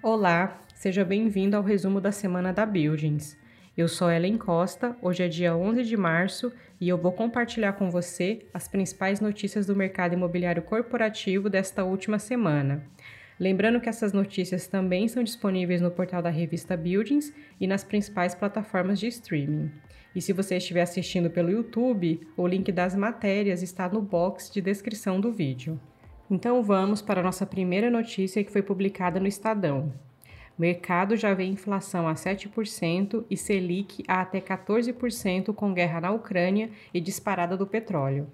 Olá, seja bem-vindo ao resumo da semana da Buildings. Eu sou Ellen Costa, hoje é dia 11 de março e eu vou compartilhar com você as principais notícias do mercado imobiliário corporativo desta última semana. Lembrando que essas notícias também são disponíveis no portal da revista Buildings e nas principais plataformas de streaming. E se você estiver assistindo pelo YouTube, o link das matérias está no box de descrição do vídeo. Então vamos para a nossa primeira notícia que foi publicada no Estadão. Mercado já vê inflação a 7% e Selic a até 14% com guerra na Ucrânia e disparada do petróleo.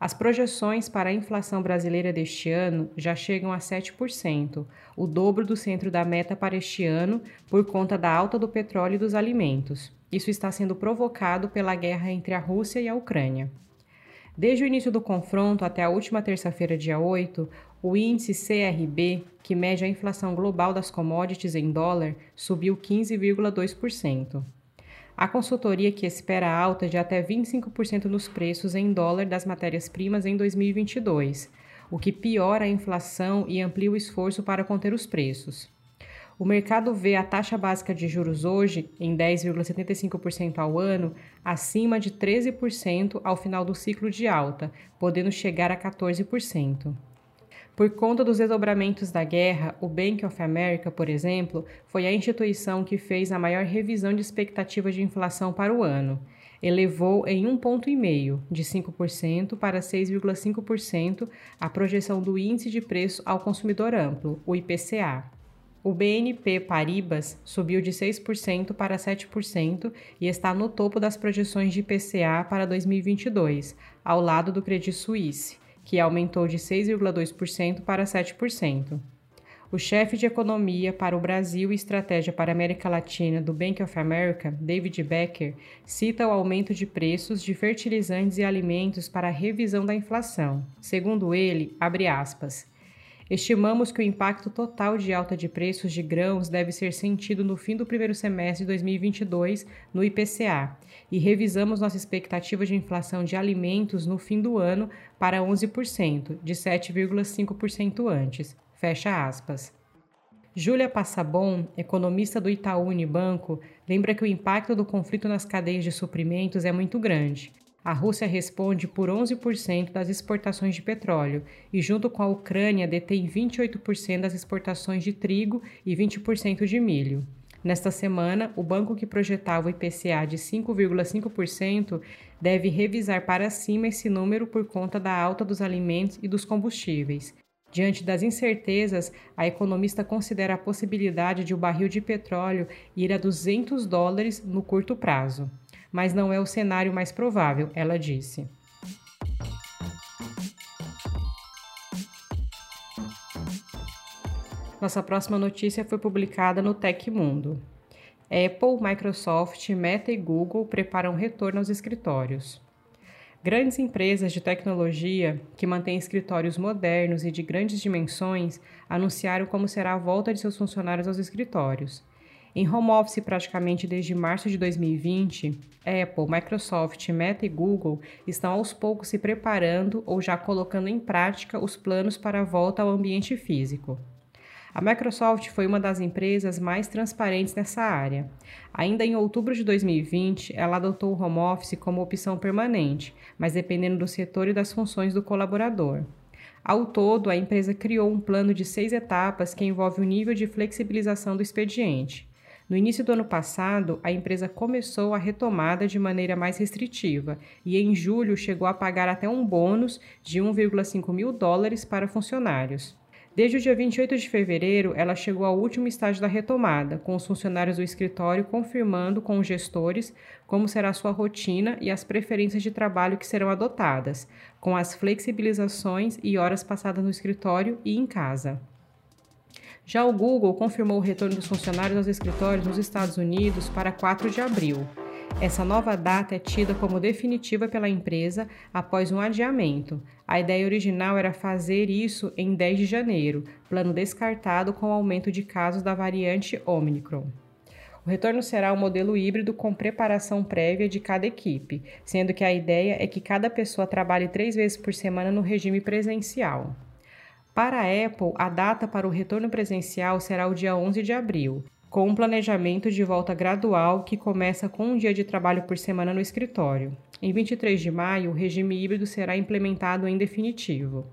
As projeções para a inflação brasileira deste ano já chegam a 7%, o dobro do centro da meta para este ano por conta da alta do petróleo e dos alimentos. Isso está sendo provocado pela guerra entre a Rússia e a Ucrânia. Desde o início do confronto até a última terça-feira, dia 8, o índice CRB, que mede a inflação global das commodities em dólar, subiu 15,2%. A consultoria que espera alta de até 25% nos preços em dólar das matérias-primas em 2022, o que piora a inflação e amplia o esforço para conter os preços. O mercado vê a taxa básica de juros hoje, em 10,75% ao ano, acima de 13% ao final do ciclo de alta, podendo chegar a 14%. Por conta dos desdobramentos da guerra, o Bank of America, por exemplo, foi a instituição que fez a maior revisão de expectativas de inflação para o ano. Elevou em um ponto e meio, de 5% para 6,5%, a projeção do índice de preço ao consumidor amplo, o IPCA. O BNP Paribas subiu de 6% para 7% e está no topo das projeções de IPCA para 2022, ao lado do Credit Suisse, que aumentou de 6,2% para 7%. O chefe de economia para o Brasil e estratégia para a América Latina do Bank of America, David Becker, cita o aumento de preços de fertilizantes e alimentos para a revisão da inflação. Segundo ele, abre aspas, Estimamos que o impacto total de alta de preços de grãos deve ser sentido no fim do primeiro semestre de 2022 no IPCA e revisamos nossa expectativa de inflação de alimentos no fim do ano para 11%, de 7,5% antes. Fecha aspas. Júlia Passabon, economista do Itaú Unibanco, lembra que o impacto do conflito nas cadeias de suprimentos é muito grande. A Rússia responde por 11% das exportações de petróleo e, junto com a Ucrânia, detém 28% das exportações de trigo e 20% de milho. Nesta semana, o banco que projetava o IPCA de 5,5% deve revisar para cima esse número por conta da alta dos alimentos e dos combustíveis. Diante das incertezas, a economista considera a possibilidade de o barril de petróleo ir a 200 dólares no curto prazo mas não é o cenário mais provável, ela disse. Nossa próxima notícia foi publicada no Tech Mundo. Apple, Microsoft, Meta e Google preparam retorno aos escritórios. Grandes empresas de tecnologia que mantêm escritórios modernos e de grandes dimensões anunciaram como será a volta de seus funcionários aos escritórios. Em home office praticamente desde março de 2020, Apple, Microsoft, Meta e Google estão aos poucos se preparando ou já colocando em prática os planos para a volta ao ambiente físico. A Microsoft foi uma das empresas mais transparentes nessa área. Ainda em outubro de 2020, ela adotou o home office como opção permanente, mas dependendo do setor e das funções do colaborador. Ao todo, a empresa criou um plano de seis etapas que envolve o nível de flexibilização do expediente. No início do ano passado, a empresa começou a retomada de maneira mais restritiva e em julho chegou a pagar até um bônus de 1,5 mil dólares para funcionários. Desde o dia 28 de fevereiro, ela chegou ao último estágio da retomada, com os funcionários do escritório confirmando com os gestores como será sua rotina e as preferências de trabalho que serão adotadas, com as flexibilizações e horas passadas no escritório e em casa. Já o Google confirmou o retorno dos funcionários aos escritórios nos Estados Unidos para 4 de abril. Essa nova data é tida como definitiva pela empresa após um adiamento. A ideia original era fazer isso em 10 de janeiro, plano descartado com o aumento de casos da variante Omicron. O retorno será um modelo híbrido com preparação prévia de cada equipe, sendo que a ideia é que cada pessoa trabalhe três vezes por semana no regime presencial. Para a Apple, a data para o retorno presencial será o dia 11 de abril, com um planejamento de volta gradual que começa com um dia de trabalho por semana no escritório. Em 23 de maio, o regime híbrido será implementado em definitivo.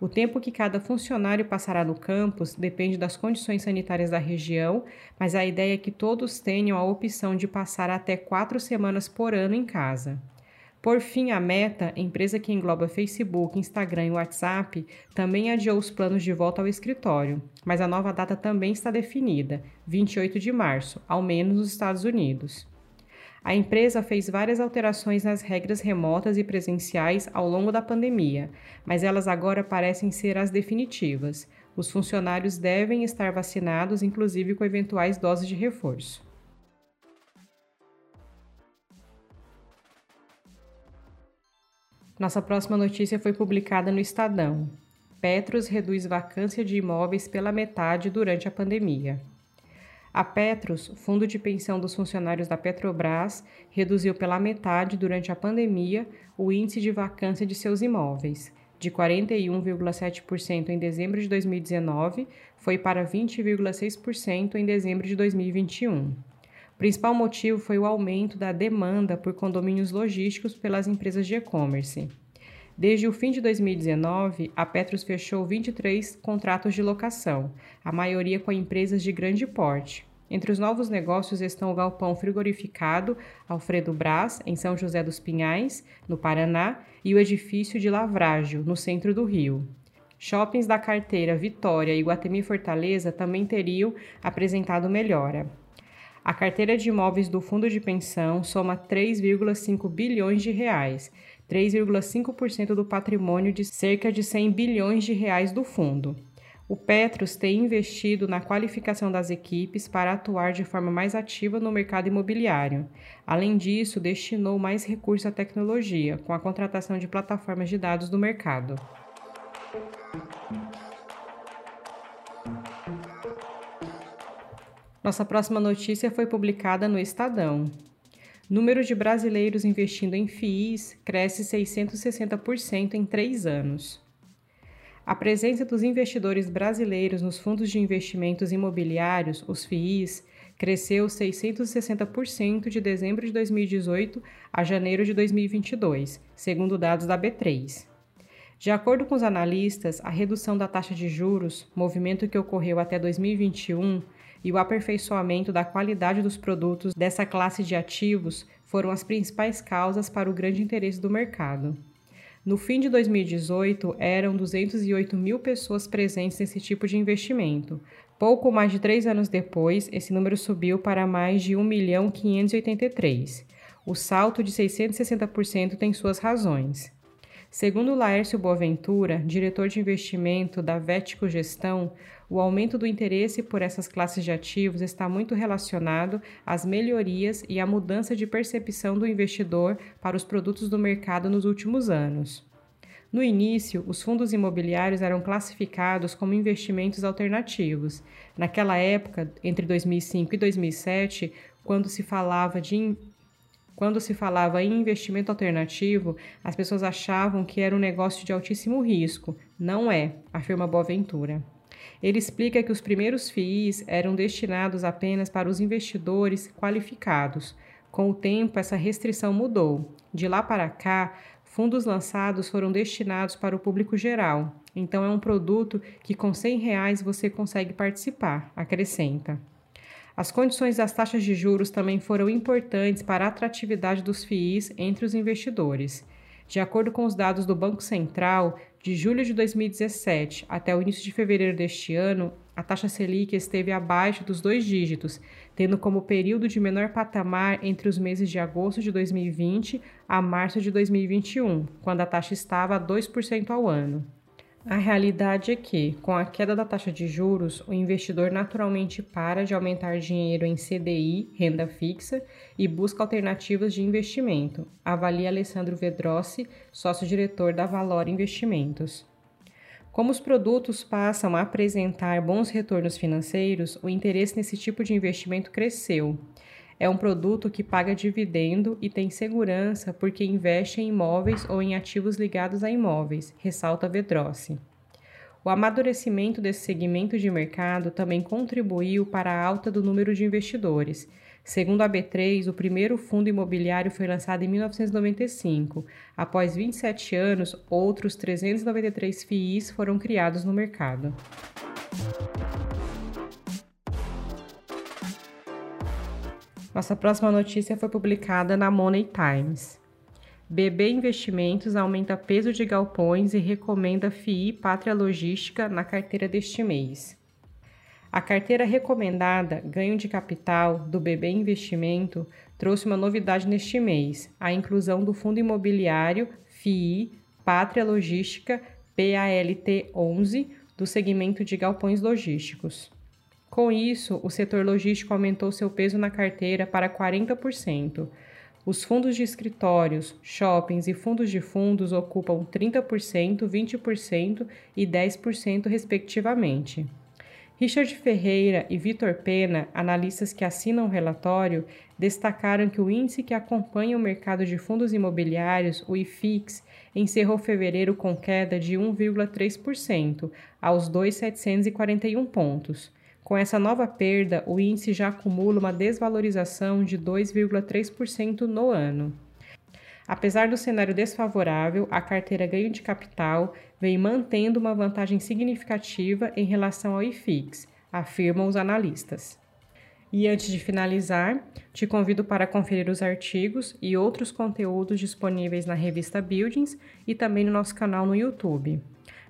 O tempo que cada funcionário passará no campus depende das condições sanitárias da região, mas a ideia é que todos tenham a opção de passar até quatro semanas por ano em casa. Por fim, a Meta, empresa que engloba Facebook, Instagram e WhatsApp, também adiou os planos de volta ao escritório, mas a nova data também está definida, 28 de março, ao menos nos Estados Unidos. A empresa fez várias alterações nas regras remotas e presenciais ao longo da pandemia, mas elas agora parecem ser as definitivas. Os funcionários devem estar vacinados, inclusive com eventuais doses de reforço. Nossa próxima notícia foi publicada no Estadão. Petros reduz vacância de imóveis pela metade durante a pandemia. A Petros, fundo de pensão dos funcionários da Petrobras, reduziu pela metade durante a pandemia o índice de vacância de seus imóveis. De 41,7% em dezembro de 2019, foi para 20,6% em dezembro de 2021. O principal motivo foi o aumento da demanda por condomínios logísticos pelas empresas de e-commerce. Desde o fim de 2019, a Petros fechou 23 contratos de locação, a maioria com empresas de grande porte. Entre os novos negócios estão o galpão frigorificado Alfredo Brás, em São José dos Pinhais, no Paraná, e o edifício de Lavrágio, no centro do Rio. Shoppings da carteira Vitória e Guatemi Fortaleza também teriam apresentado melhora. A carteira de imóveis do fundo de pensão soma 3,5 bilhões de reais, 3,5% do patrimônio de cerca de 100 bilhões de reais do fundo. O Petros tem investido na qualificação das equipes para atuar de forma mais ativa no mercado imobiliário. Além disso, destinou mais recursos à tecnologia, com a contratação de plataformas de dados do mercado. Nossa próxima notícia foi publicada no Estadão. Número de brasileiros investindo em FIIs cresce 660% em três anos. A presença dos investidores brasileiros nos fundos de investimentos imobiliários, os FIIs, cresceu 660% de dezembro de 2018 a janeiro de 2022, segundo dados da B3. De acordo com os analistas, a redução da taxa de juros, movimento que ocorreu até 2021, e o aperfeiçoamento da qualidade dos produtos dessa classe de ativos foram as principais causas para o grande interesse do mercado. No fim de 2018, eram 208 mil pessoas presentes nesse tipo de investimento. Pouco mais de três anos depois, esse número subiu para mais de 1 milhão 583. O salto de 660% tem suas razões. Segundo Laércio Boaventura, diretor de investimento da Vético Gestão, o aumento do interesse por essas classes de ativos está muito relacionado às melhorias e à mudança de percepção do investidor para os produtos do mercado nos últimos anos. No início, os fundos imobiliários eram classificados como investimentos alternativos. Naquela época, entre 2005 e 2007, quando se falava de quando se falava em investimento alternativo, as pessoas achavam que era um negócio de altíssimo risco. Não é, afirma Boaventura. Ele explica que os primeiros FIIs eram destinados apenas para os investidores qualificados. Com o tempo, essa restrição mudou. De lá para cá, fundos lançados foram destinados para o público geral. Então, é um produto que com 100 reais você consegue participar, acrescenta. As condições das taxas de juros também foram importantes para a atratividade dos FIIs entre os investidores. De acordo com os dados do Banco Central, de julho de 2017 até o início de fevereiro deste ano, a taxa Selic esteve abaixo dos dois dígitos, tendo como período de menor patamar entre os meses de agosto de 2020 a março de 2021, quando a taxa estava a 2% ao ano. A realidade é que, com a queda da taxa de juros, o investidor naturalmente para de aumentar dinheiro em CDI, renda fixa, e busca alternativas de investimento, avalia Alessandro Vedrossi, sócio-diretor da Valor Investimentos. Como os produtos passam a apresentar bons retornos financeiros, o interesse nesse tipo de investimento cresceu. É um produto que paga dividendo e tem segurança porque investe em imóveis ou em ativos ligados a imóveis, ressalta Vedrossi. O amadurecimento desse segmento de mercado também contribuiu para a alta do número de investidores. Segundo a B3, o primeiro fundo imobiliário foi lançado em 1995. Após 27 anos, outros 393 FIIs foram criados no mercado. Nossa próxima notícia foi publicada na Money Times. BB Investimentos aumenta peso de galpões e recomenda FII Pátria Logística na carteira deste mês. A carteira recomendada Ganho de Capital do BB Investimento trouxe uma novidade neste mês: a inclusão do fundo imobiliário FII Pátria Logística PALT 11 do segmento de galpões logísticos. Com isso, o setor logístico aumentou seu peso na carteira para 40%. Os fundos de escritórios, shoppings e fundos de fundos ocupam 30%, 20% e 10%, respectivamente. Richard Ferreira e Vitor Pena, analistas que assinam o relatório, destacaram que o índice que acompanha o mercado de fundos imobiliários, o IFIX, encerrou fevereiro com queda de 1,3%, aos 2.741 pontos. Com essa nova perda, o índice já acumula uma desvalorização de 2,3% no ano. Apesar do cenário desfavorável, a carteira ganho de capital vem mantendo uma vantagem significativa em relação ao IFIX, afirmam os analistas. E antes de finalizar, te convido para conferir os artigos e outros conteúdos disponíveis na revista Buildings e também no nosso canal no YouTube.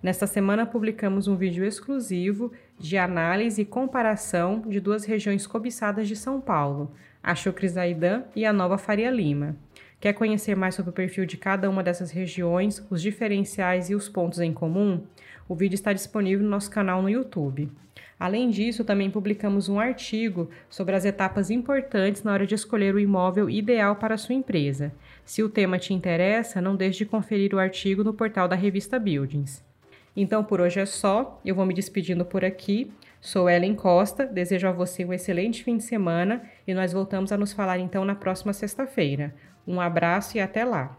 Nesta semana publicamos um vídeo exclusivo de análise e comparação de duas regiões cobiçadas de São Paulo, a Chucrizaidan e a Nova Faria Lima. Quer conhecer mais sobre o perfil de cada uma dessas regiões, os diferenciais e os pontos em comum? O vídeo está disponível no nosso canal no YouTube. Além disso, também publicamos um artigo sobre as etapas importantes na hora de escolher o imóvel ideal para sua empresa. Se o tema te interessa, não deixe de conferir o artigo no portal da revista Buildings. Então por hoje é só, eu vou me despedindo por aqui. Sou Ellen Costa, desejo a você um excelente fim de semana e nós voltamos a nos falar então na próxima sexta-feira. Um abraço e até lá!